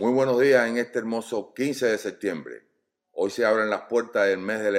Muy buenos días en este hermoso 15 de septiembre. Hoy se abren las puertas del mes del